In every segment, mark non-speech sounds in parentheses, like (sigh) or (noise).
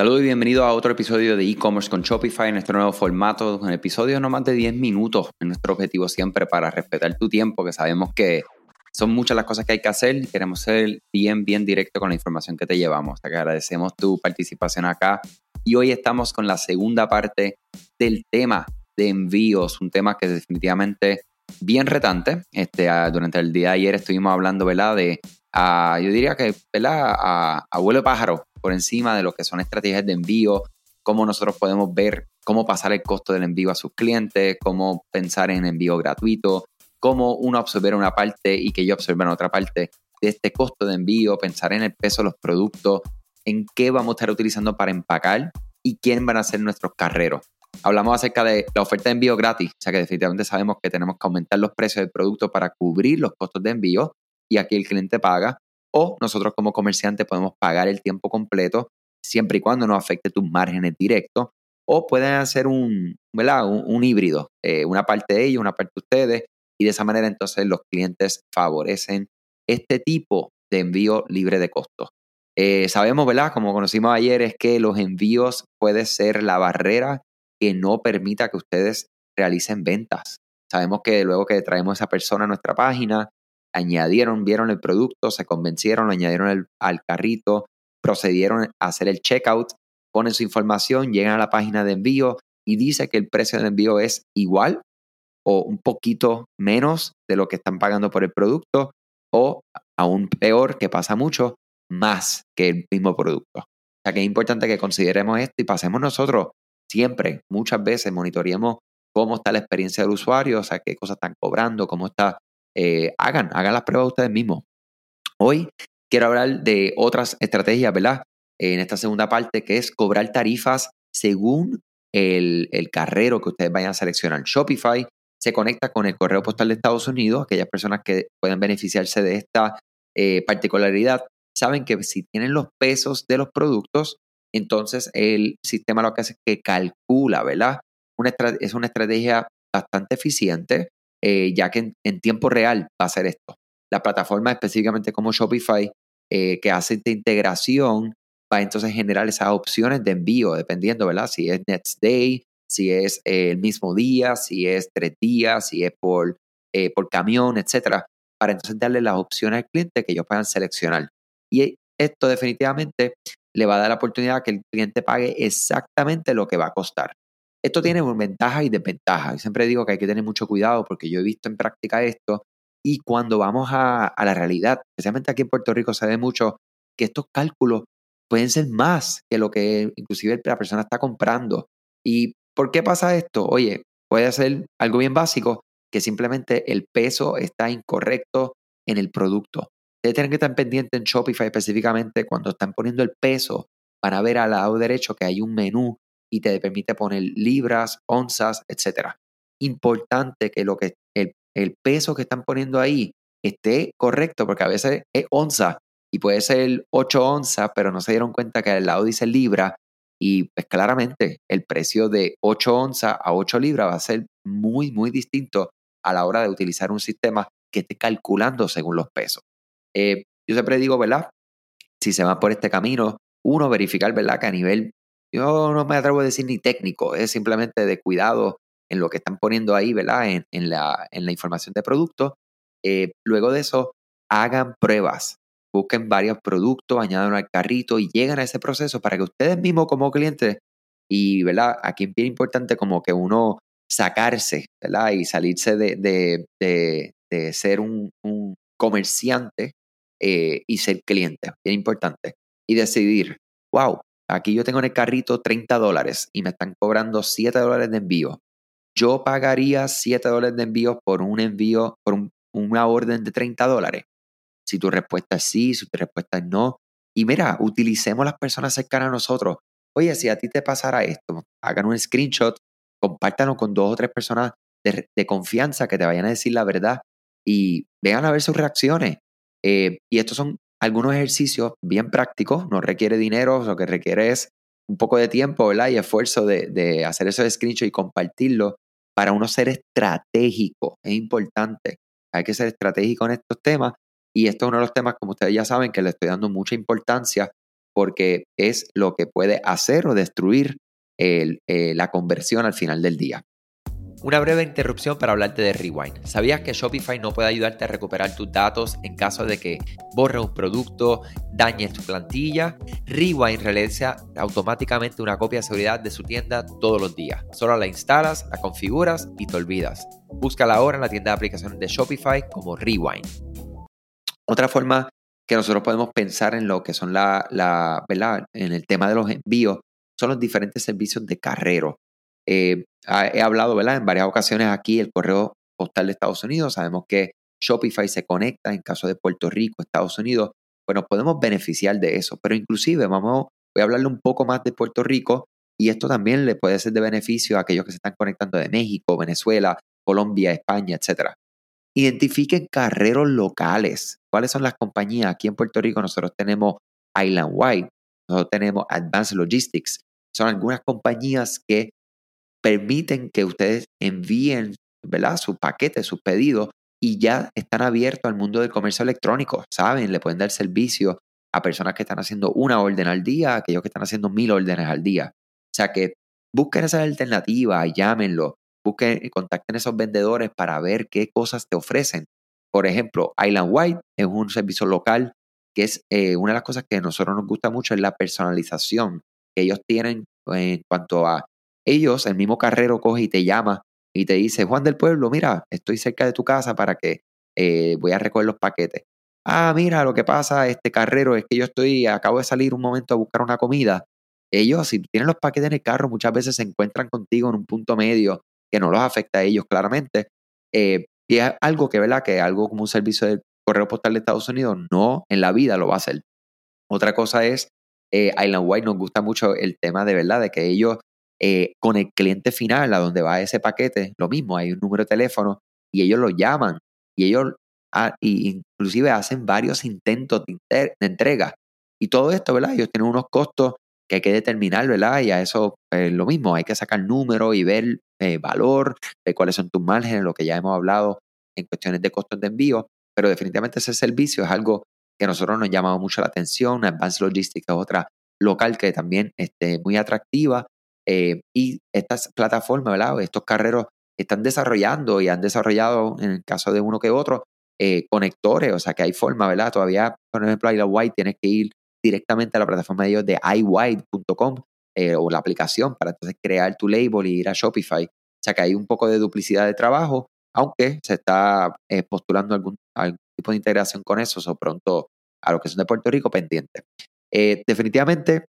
Saludos y bienvenido a otro episodio de e-commerce con Shopify en nuestro nuevo formato, un episodio de no más de 10 minutos. Nuestro objetivo siempre para respetar tu tiempo, que sabemos que son muchas las cosas que hay que hacer y queremos ser bien, bien directo con la información que te llevamos. Que agradecemos tu participación acá y hoy estamos con la segunda parte del tema de envíos, un tema que es definitivamente bien retante. Este, ah, durante el día de ayer estuvimos hablando, ¿verdad? De, ah, yo diría que, ¿verdad? A, abuelo pájaro, por encima de lo que son estrategias de envío, cómo nosotros podemos ver cómo pasar el costo del envío a sus clientes, cómo pensar en envío gratuito, cómo uno absorber una parte y que yo absorba en otra parte de este costo de envío, pensar en el peso de los productos, en qué vamos a estar utilizando para empacar y quién van a ser nuestros carreros. Hablamos acerca de la oferta de envío gratis, o sea que definitivamente sabemos que tenemos que aumentar los precios del producto para cubrir los costos de envío y aquí el cliente paga o nosotros como comerciante podemos pagar el tiempo completo siempre y cuando no afecte tus márgenes directos o pueden hacer un, un, híbrido, eh, una parte de ellos, una parte de ustedes y de esa manera entonces los clientes favorecen este tipo de envío libre de costos. Eh, sabemos, ¿verdad? Como conocimos ayer, es que los envíos puede ser la barrera que no permita que ustedes realicen ventas. Sabemos que luego que traemos a esa persona a nuestra página, añadieron, vieron el producto, se convencieron, lo añadieron al carrito, procedieron a hacer el checkout, ponen su información, llegan a la página de envío y dice que el precio de envío es igual o un poquito menos de lo que están pagando por el producto o aún peor, que pasa mucho, más que el mismo producto. O sea que es importante que consideremos esto y pasemos nosotros siempre, muchas veces, monitoreemos cómo está la experiencia del usuario, o sea, qué cosas están cobrando, cómo está eh, hagan, hagan las pruebas ustedes mismos. Hoy quiero hablar de otras estrategias, ¿verdad? En esta segunda parte, que es cobrar tarifas según el, carrero que ustedes vayan a seleccionar. Shopify se conecta con el correo postal de Estados Unidos. Aquellas personas que pueden beneficiarse de esta eh, particularidad saben que si tienen los pesos de los productos, entonces el sistema lo que hace es que calcula, ¿verdad? es una estrategia bastante eficiente eh, ya que en, tiempo real va a ser esto. La plataforma específicamente como Shopify, eh, que hace esta integración, va a entonces generar esas opciones de envío, dependiendo, ¿verdad? Si es Next Day, si es el mismo día, si es tres días, si es por, eh, por camión, etcétera, para entonces darle las opciones al cliente que ellos puedan seleccionar. Y esto definitivamente le va a dar la oportunidad que el cliente pague exactamente lo que va a costar. Esto tiene ventajas y desventajas. Yo siempre digo que hay que tener mucho cuidado porque yo he visto en práctica esto y cuando vamos a, la realidad, especialmente aquí en Puerto Rico, se ve mucho que estos cálculos pueden ser más que lo que inclusive la persona está comprando. ¿Y por qué pasa esto? Oye, puede ser algo bien básico, que simplemente el peso está incorrecto en el producto. Ustedes tienen que estar pendientes en Shopify específicamente cuando están poniendo el peso, van a ver al lado derecho que hay un menú y te permite poner libras, onzas, etc. Importante que, lo que el, el peso que están poniendo ahí esté correcto, porque a veces es onza y puede ser 8 onzas, pero no se dieron cuenta que al lado dice libra y pues claramente el precio de 8 onzas a 8 libras va a ser muy, muy distinto a la hora de utilizar un sistema que esté calculando según los pesos. Eh, yo siempre digo, ¿verdad? Si se va por este camino, uno, verificar, ¿verdad? Que a nivel yo no me atrevo a decir ni técnico, es simplemente de cuidado en lo que están poniendo ahí, ¿verdad? En, en, la, en la, información de producto. Eh, luego de eso, hagan pruebas, busquen varios productos, añadan al carrito y lleguen a ese proceso para que ustedes mismos como clientes, y, ¿verdad? Aquí es bien importante como que uno sacarse, ¿verdad? Y salirse de, de, de, ser un, un comerciante eh, y ser cliente, bien importante. Y decidir, wow, Aquí yo tengo en el carrito 30 dólares y me están cobrando 7 dólares de envío. Yo pagaría 7 dólares de envío por un envío, por una orden de 30 dólares. Si tu respuesta es sí, si tu respuesta es no. Y mira, utilicemos las personas cercanas a nosotros. Oye, si a ti te pasara esto, hagan un screenshot, compártanlo con dos o tres personas de, confianza que te vayan a decir la verdad y vean a ver sus reacciones. Eh, y estos son algunos ejercicios bien prácticos, no requiere dinero, lo que requiere es un poco de tiempo ¿verdad? y esfuerzo de, hacer esos screenshots y compartirlo para uno ser estratégico. Es importante, hay que ser estratégico en estos temas y esto es uno de los temas, como ustedes ya saben, que le estoy dando mucha importancia porque es lo que puede hacer o destruir eh, la conversión al final del día. Una breve interrupción para hablarte de Rewind. ¿Sabías que Shopify no puede ayudarte a recuperar tus datos en caso de que borre un producto, dañes tu plantilla? Rewind realiza automáticamente una copia de seguridad de su tienda todos los días. Solo la instalas, la configuras y te olvidas. Búscala ahora en la tienda de aplicaciones de Shopify como Rewind. Otra forma que nosotros podemos pensar en lo que son la, la ¿verdad? En el tema de los envíos son los diferentes servicios de carrero. Eh, he hablado ¿verdad? en varias ocasiones aquí el correo postal de Estados Unidos. Sabemos que Shopify se conecta en caso de Puerto Rico, Estados Unidos. Pues nos podemos beneficiar de eso. Pero inclusive vamos, voy a hablarle un poco más de Puerto Rico y esto también le puede ser de beneficio a aquellos que se están conectando de México, Venezuela, Colombia, España, etc. Identifiquen carreros locales. ¿Cuáles son las compañías? Aquí en Puerto Rico nosotros tenemos Island Wide, nosotros tenemos Advanced Logistics. Son algunas compañías que permiten que ustedes envíen ¿verdad? sus paquetes, sus pedidos y ya están abiertos al mundo del comercio electrónico. Saben, le pueden dar servicio a personas que están haciendo una orden al día, a aquellos que están haciendo mil órdenes al día. O sea que busquen esa alternativa, llámenlo, busquen, contacten a esos vendedores para ver qué cosas te ofrecen. Por ejemplo, Island White es un servicio local que es eh, una de las cosas que a nosotros nos gusta mucho es la personalización que ellos tienen en cuanto a ellos, el mismo carrero coge y te llama y te dice, Juan del Pueblo, mira, estoy cerca de tu casa para que eh, voy a recoger los paquetes. Ah, mira, lo que pasa, este carrero, es que yo estoy, acabo de salir un momento a buscar una comida. Ellos, si tienen los paquetes en el carro, muchas veces se encuentran contigo en un punto medio que no los afecta a ellos claramente. Eh, y es algo que, ¿verdad? Que algo como un servicio de correo postal de Estados Unidos no en la vida lo va a hacer. Otra cosa es, eh, Island White nos gusta mucho el tema de verdad, de que ellos eh, con el cliente final a donde va ese paquete, lo mismo, hay un número de teléfono y ellos lo llaman y ellos ah, inclusive hacen varios intentos de, entrega. Y todo esto, ¿verdad? Ellos tienen unos costos que hay que determinar, ¿verdad? Y a eso es lo mismo, hay que sacar número y ver eh, valor, de cuáles son tus márgenes, lo que ya hemos hablado en cuestiones de costos de envío, pero definitivamente ese servicio es algo que a nosotros nos llama mucho la atención. Advanced Logistics es otra local que también es este, muy atractiva eh, y estas plataformas, ¿verdad? Estos carreros están desarrollando y han desarrollado, en el caso de uno que otro, eh, conectores, o sea que hay forma, ¿verdad? Todavía, por ejemplo, la White tienes que ir directamente a la plataforma de ellos de iWhite.com eh, o la aplicación para entonces crear tu label y ir a Shopify. O sea que hay un poco de duplicidad de trabajo, aunque se está postulando algún, tipo de integración con eso, o pronto a lo que son de Puerto Rico pendiente. definitivamente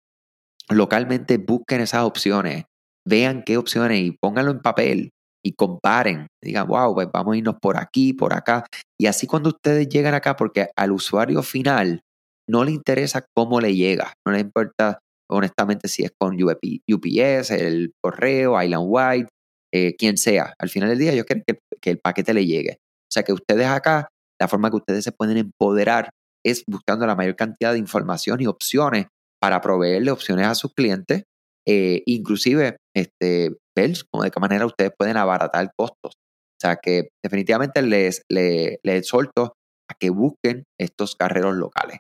localmente busquen esas opciones, vean qué opciones y pónganlo en papel y comparen. Digan, wow, pues vamos a irnos por aquí, por acá. Y así cuando ustedes llegan acá, porque al usuario final no le interesa cómo le llega, no le importa honestamente si es con UPS, el correo, Island White, eh, quien sea. Al final del día ellos quieren que, que el paquete le llegue. O sea que ustedes acá, la forma que ustedes se pueden empoderar es buscando la mayor cantidad de información y opciones para proveerle opciones a sus clientes, eh, inclusive este, ver de qué manera ustedes pueden abaratar costos. O sea que definitivamente les, les, les exhorto a que busquen estos carreros locales.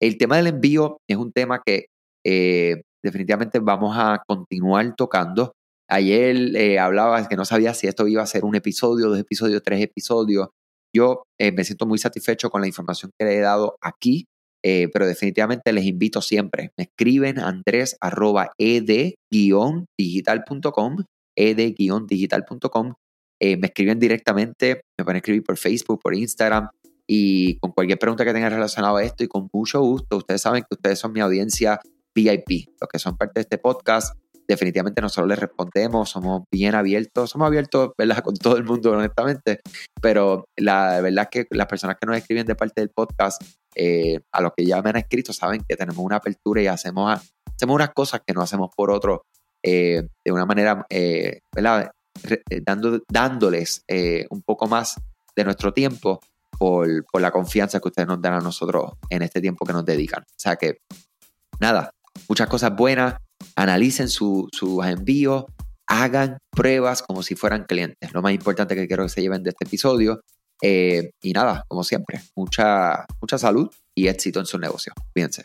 El tema del envío es un tema que eh, definitivamente vamos a continuar tocando. Ayer eh, hablaba que no sabía si esto iba a ser un episodio, dos episodios, tres episodios. Yo me siento muy satisfecho con la información que le he dado aquí. Eh, pero definitivamente les invito siempre. Me escriben arroba ed-digital.com. Eh, me escriben directamente, me pueden escribir por Facebook, por Instagram y con cualquier pregunta que tengan relacionado a esto y con mucho gusto. Ustedes saben que ustedes son mi audiencia VIP, los que son parte de este podcast. Definitivamente nosotros les respondemos, somos bien abiertos, somos abiertos ¿verdad? (laughs) con todo el mundo, honestamente, pero la verdad es que las personas que nos escriben de parte del podcast eh, a los que ya me han escrito saben que tenemos una apertura y hacemos, hacemos unas cosas que no hacemos por otros eh, de una manera, eh, ¿verdad? Dando, dándoles un poco más de nuestro tiempo por, la confianza que ustedes nos dan a nosotros en este tiempo que nos dedican. O sea que, nada, muchas cosas buenas, analicen sus envíos, hagan pruebas como si fueran clientes. Lo más importante que quiero que se lleven de este episodio eh, y nada, como siempre, mucha, mucha salud y éxito en su negocio. Fíjense.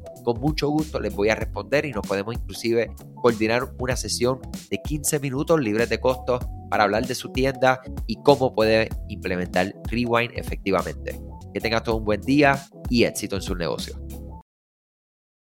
Con mucho gusto les voy a responder y nos podemos inclusive coordinar una sesión de 15 minutos libres de costo para hablar de su tienda y cómo puede implementar Rewind efectivamente. Que tengas todo un buen día y éxito en su negocio.